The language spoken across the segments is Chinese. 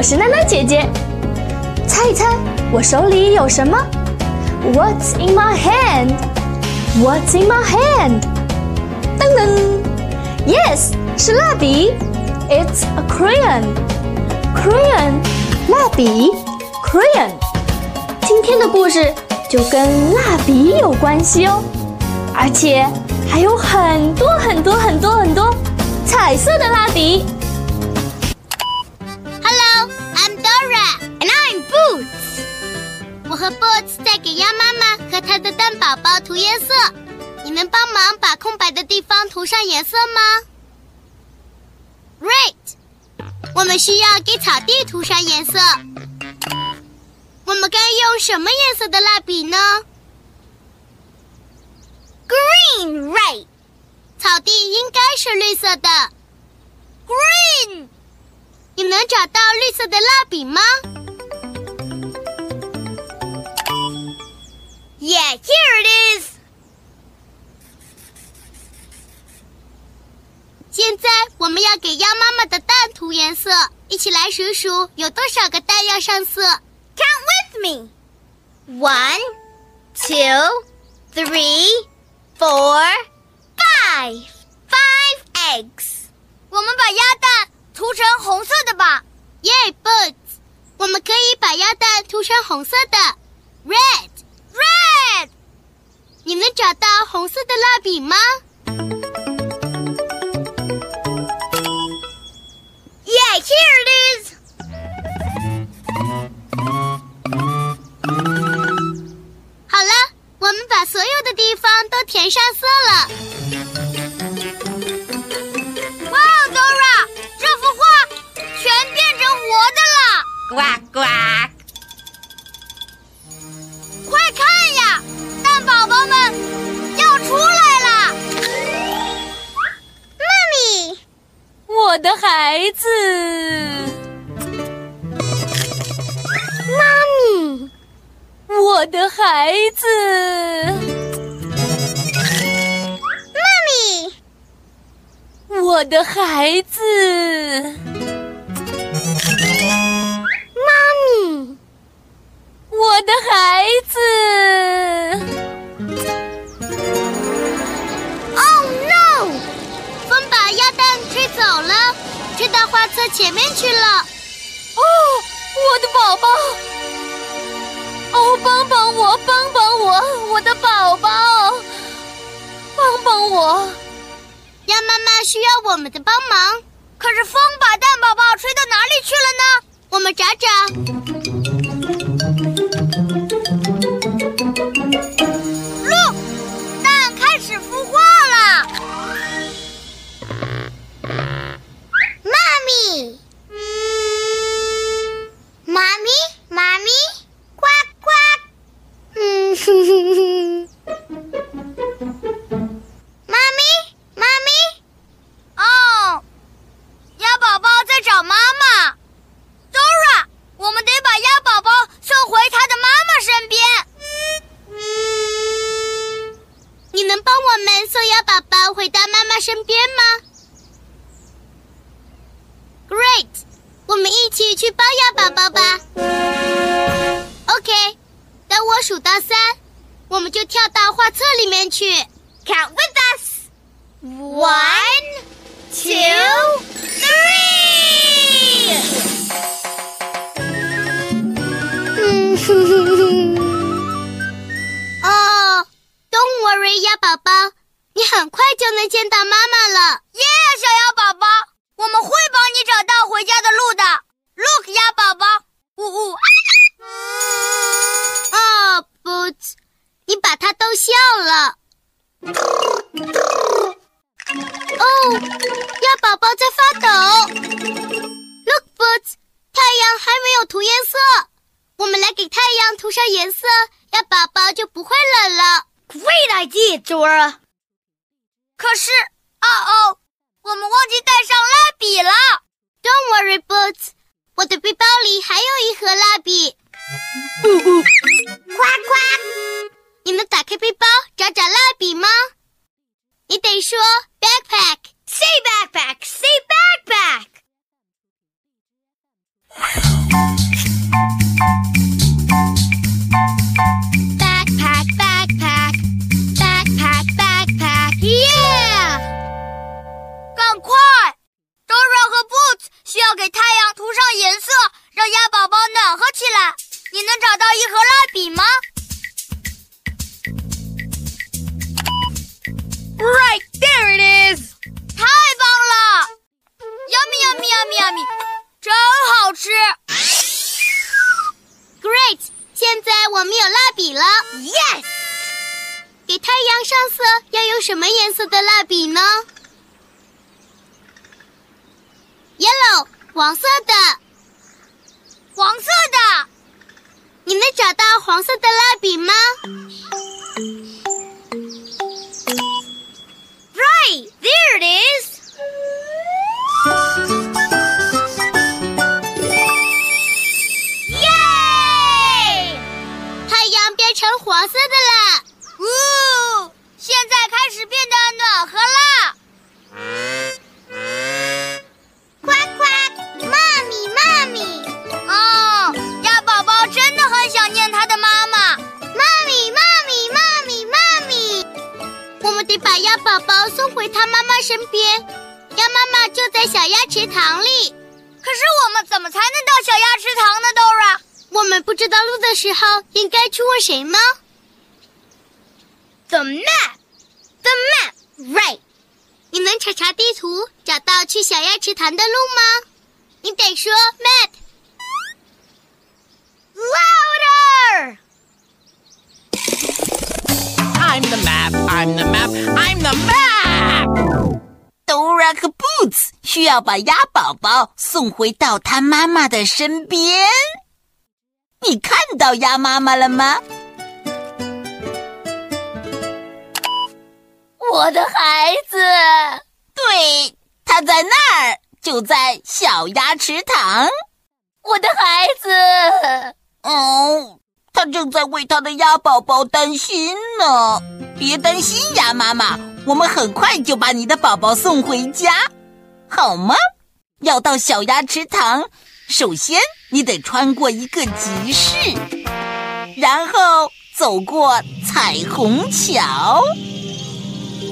我是娜娜姐姐，猜一猜我手里有什么？What's in my hand? What's in my hand? 噔噔，Yes，是蜡笔。It's a crayon. Crayon，蜡笔。Crayon，今天的故事就跟蜡笔有关系哦，而且还有很多很多很多很多彩色的蜡笔。和 Boots 在给鸭妈妈和它的蛋宝宝涂颜色，你能帮忙把空白的地方涂上颜色吗？Right，我们需要给草地涂上颜色，我们该用什么颜色的蜡笔呢？Green，right！草地应该是绿色的。Green！你能找到绿色的蜡笔吗 ？Yeah, here it is. 现在我们要给鸭妈妈的蛋涂颜色，一起来数数有多少个蛋要上色。Count with me. One, two, three, four, five. Five eggs. 我们把鸭蛋涂成红色的吧。Yeah, Boots. 我们可以把鸭蛋涂成红色的，red。 Red，你能找到红色的蜡笔吗？Yeah, here it is. 好了，我们把所有的地方都填上色了。哇，Dora，这幅画全变成活的了！呱呱。我的孩子，妈咪，我的孩子，妈咪，我的孩子，妈咪，我的孩子。到画册前面去了。哦，我的宝宝！哦，帮帮我，帮帮我，我的宝宝！帮帮我！鸭妈妈需要我们的帮忙。可是风把蛋宝宝吹到哪里去了呢？我们找找。一起去帮鸭宝宝吧。OK，等我数到三，我们就跳到画册里面去。Count with us. One, two, three. 嗯哼哼哼。哦，Don't worry，鸭宝宝，你很快就能见到妈妈了。耶，小鸭宝宝，我们会帮你找到回家的路的。Look，鸭宝宝，呜呜。哦，Boots，你把它逗笑了。哦，鸭宝宝在发抖。Look，Boots，太阳还没有涂颜色，我们来给太阳涂上颜色，鸭宝宝就不会冷了。Great idea，Dora。可是，哦哦，我们忘记带上蜡笔了。Don't worry，Boots，我的背包里还有一盒蜡笔。呜呜，夸夸，你能打开背包找找蜡笔吗？你得说 backpack。Say backpack, say backpack. Backpack, backpack, backpack, backpack, yeah！赶快，Dora 和 Boots 需要给太阳涂上颜什么颜色的蜡笔呢？Yellow，黄色的。黄色的。你能找到黄色的蜡笔吗 Right there it is！耶！太阳变成黄色的了。谁吗 The map. The map, right？你能查查地图，找到去小鸭池塘的路吗？你得说 map。Louder! I'm the map, I'm the map, I'm the map! Dora 和 Boots 需要把鸭宝宝送回到他妈妈的身边。你看到鸭妈妈了吗？我的孩子，对，他在那儿，就在小鸭池塘。我的孩子，哦，他正在为他的鸭宝宝担心呢。别担心，鸭妈妈，我们很快就把你的宝宝送回家，好吗？要到小鸭池塘，首先你得穿过一个集市，然后走过彩虹桥，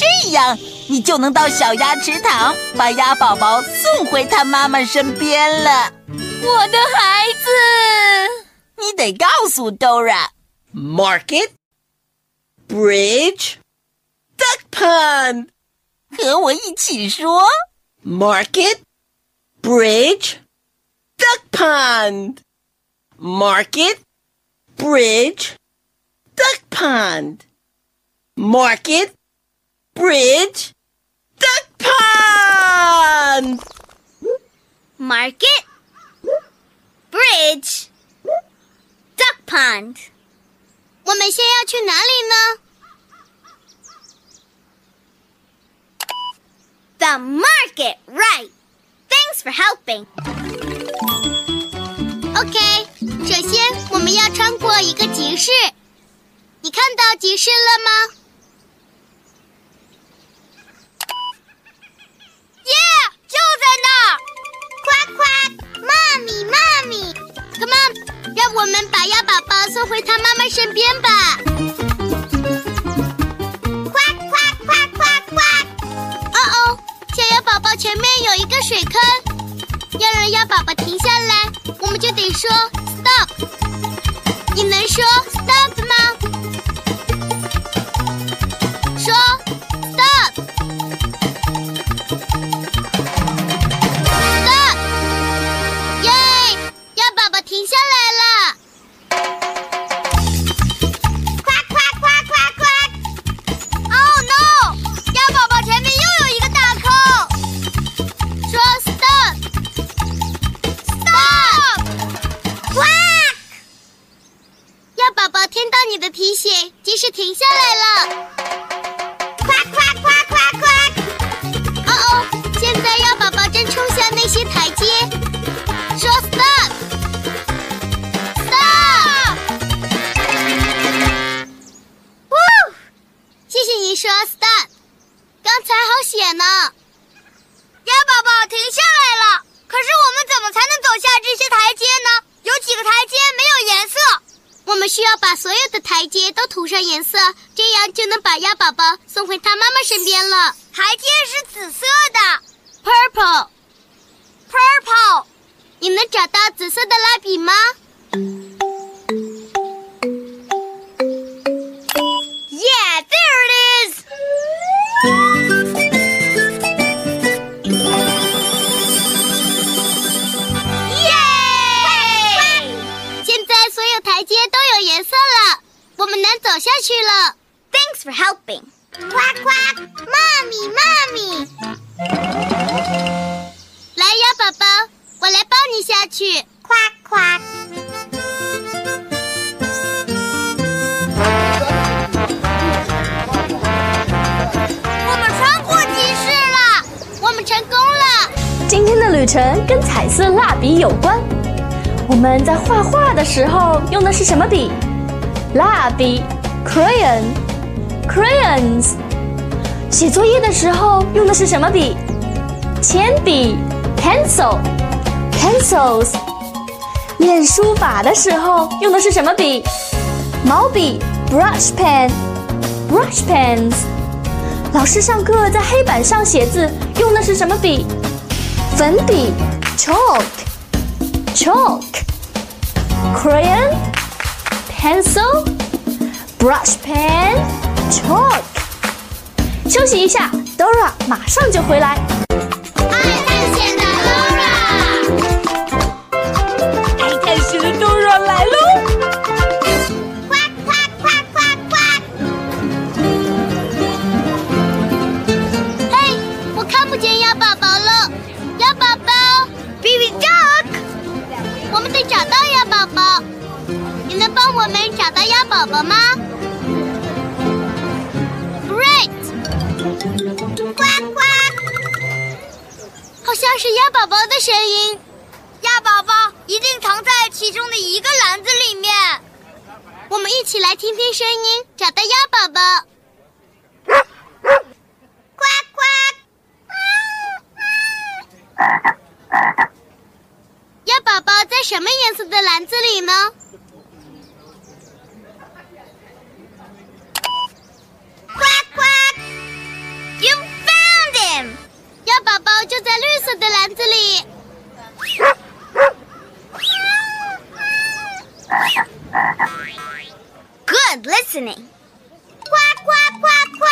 这样你就能到小鸭池塘，把鸭宝宝送回它妈妈身边了。我的孩子，你得告诉 Dora。Market, bridge, duck pond. 和我一起说 Market, bridge, duck pond. Market, bridge, duck pond. Market, bridge, duck pond. Market, bridge, duck pond。我们先要去哪里呢？The market, right? Thanks for helping. OK，首先我们要穿过一个集市。你看到集市了吗？ 在那儿。夸夸，妈咪妈咪，Come on，让我们把鸭宝宝送回他妈妈身边吧。夸夸夸夸夸，哦哦，小鸭宝宝前面有一个水坑，要让鸭宝宝停下来，我们就得说 stop。你能说 stop 吗？说 stop，刚才好险呢。鸭宝宝停下来了，可是我们怎么才能走下这些台阶呢？有几个台阶没有颜色，我们需要把所有的台阶都涂上颜色，这样就能把鸭宝宝送回他妈妈身边了。台阶是紫色的，purple，purple。，purple。你能找到紫色的蜡笔吗？我们能走下去了。Thanks for helping. 呱呱，妈咪妈咪，来呀，宝宝，我来抱你下去。我们穿过集市了。我们成功了。今天的旅程跟彩色蜡笔有关。我们在画画的时候用的是什么笔？蜡笔，crayon。crayons。写作业的时候用的是什么笔？铅笔，pencil。pencils。练书法的时候用的是什么笔？毛笔，brush pen。brush pens。老师上课在黑板上写字用的是什么笔？粉笔，chalk。chalk。crayon。pencil。brush pen。chalk。休息一下，Dora 马上就回来。 我们找到鸭宝宝吗？Great，呱呱！好像是鸭宝宝的声音。鸭宝宝一定藏在其中的一个篮子里面。我们一起来听听声音，找到鸭宝宝。呱呱！鸭宝宝在什么颜色的篮子里呢？鸭宝宝就在绿色的篮子里。Good listening. 呱呱呱呱！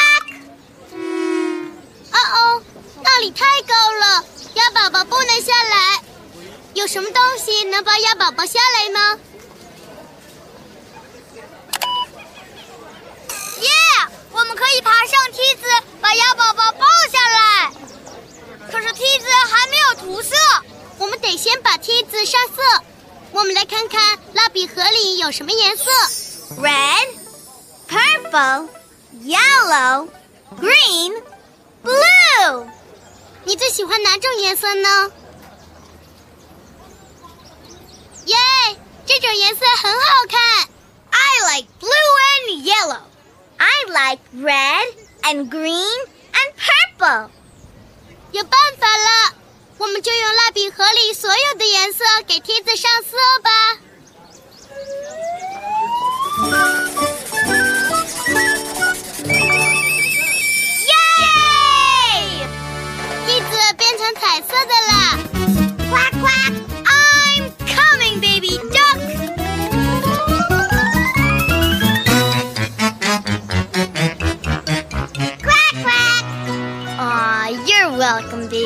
哦哦，那里太高了，鸭宝宝不能下来。有什么东西能帮鸭宝宝下来呢？Yeah，我们可以爬上梯子，把鸭宝宝抱下来。可是梯子还没有涂色。我们得先把梯子上色。我们来看看蜡笔盒里有什么颜色。Red, purple, yellow, green, blue. 你最喜欢哪种颜色呢？耶，这种颜色很好看。I like blue and yellow. I like red and green and purple. 有办法了，我们就用蜡笔盒里所有的颜色给梯子上色吧。耶梯子变成彩色的啦。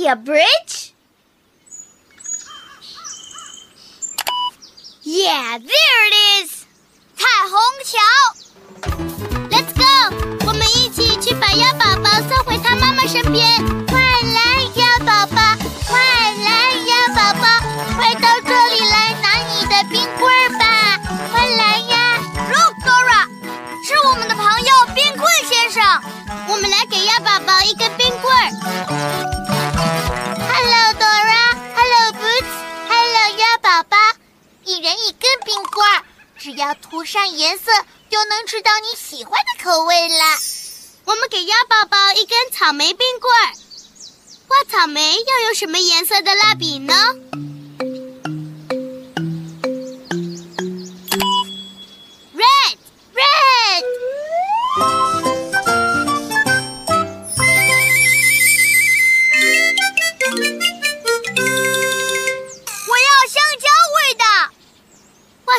yeah bridge yeah there it is 彩虹桥 let's go 我们一起去把鸭宝宝送回他妈妈身边要涂上颜色，就能吃到你喜欢的口味了。我们给鸭宝宝一根草莓冰棍儿。画草莓要用什么颜色的蜡笔呢？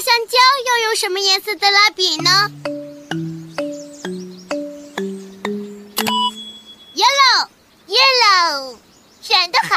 香蕉要用什么颜色的蜡笔呢？Yellow，Yellow，选的好。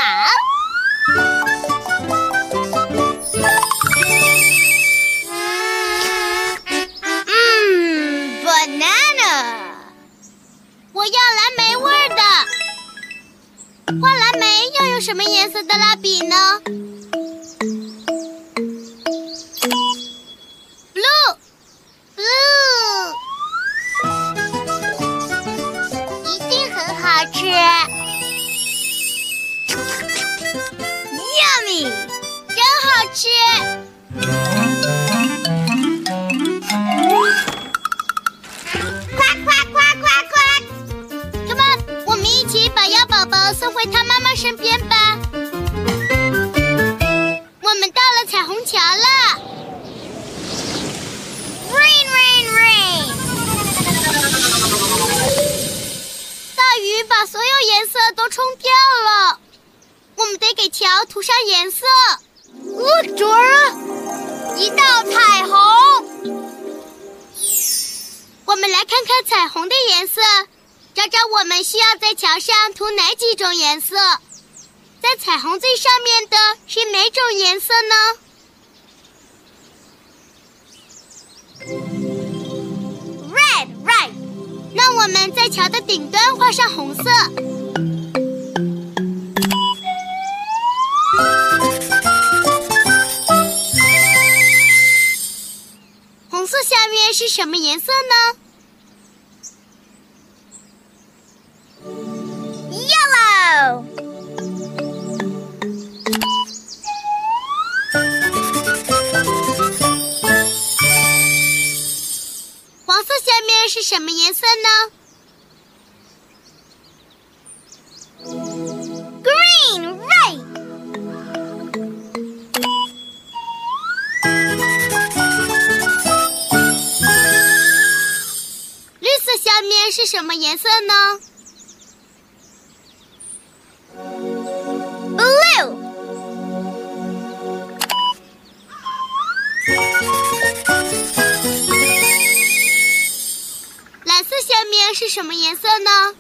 身边吧，我们到了彩虹桥了。Rain, rain, rain！大雨把所有颜色都冲掉了，我们得给桥涂上颜色。Look, Dora，一道彩虹。我们来看看彩虹的颜色，找找我们需要在桥上涂哪几种颜色。在彩虹最上面的是哪种颜色呢？Red, right。那我们在桥的顶端画上红色。红色下面是什么颜色呢？什么颜色呢？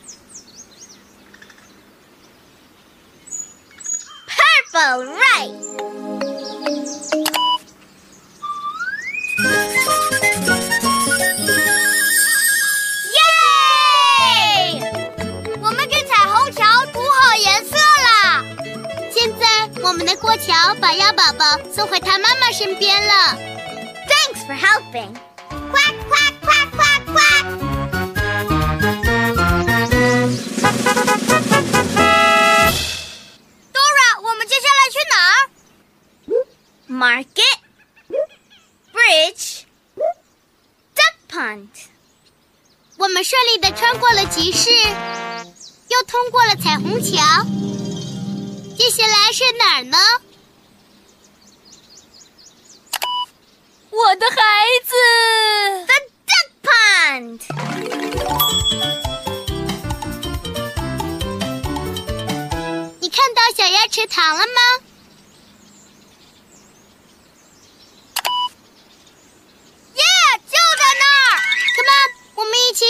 Market, bridge, duck pond。我们顺利的穿过了集市，又通过了彩虹桥。接下来是哪儿呢？我的孩子，the duck pond。你看到小鸭池塘了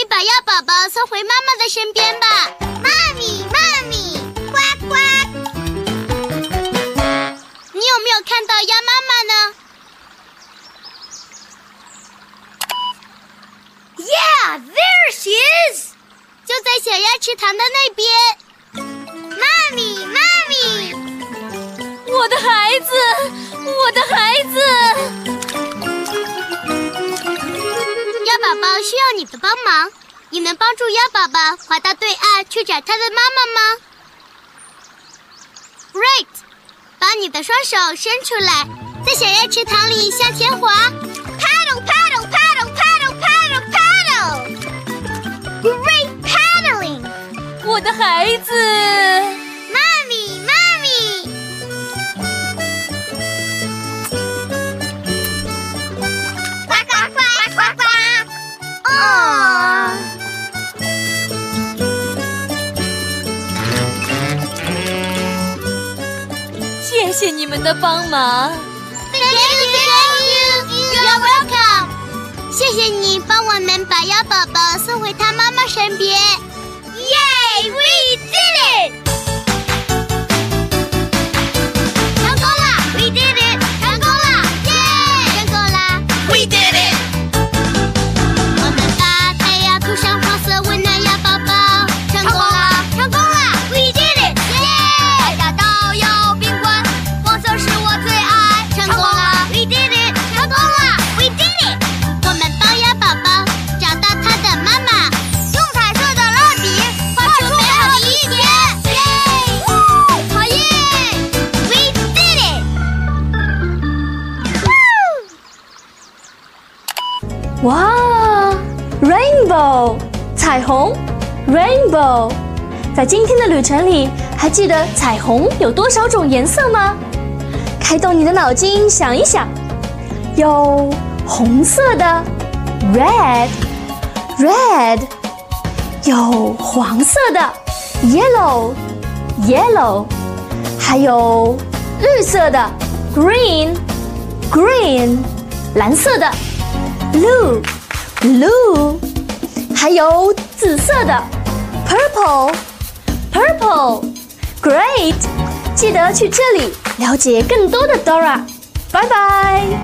把鸭宝宝送回妈妈的身边吧，妈咪，妈咪，呱呱。你有没有看到鸭妈妈呢？Yeah, there she is，就在小鸭池塘的那边。妈咪，妈咪，我的孩子，我的孩子。需要你的帮忙。你能帮助鸭宝宝滑到对岸去找他的妈妈吗？Great！把你的双手伸出来，在小鸭池塘里向前滑。Paddle, paddle, paddle, paddle, paddle, paddle. Great paddling. 我的孩子，们的帮忙。Thank you, thank you, you're welcome。谢谢你帮我们把鸭宝宝送回他妈妈身边。Yay, we 彩虹，Rainbow。在今天的旅程里，还记得彩虹有多少种颜色吗？开动你的脑筋想一想，有红色的，red，red，有黄色的，yellow，yellow，还有绿色的，green，green，蓝色的。blue blue，还有紫色的 purple purple great，记得去这里了解更多的 Dora，拜拜。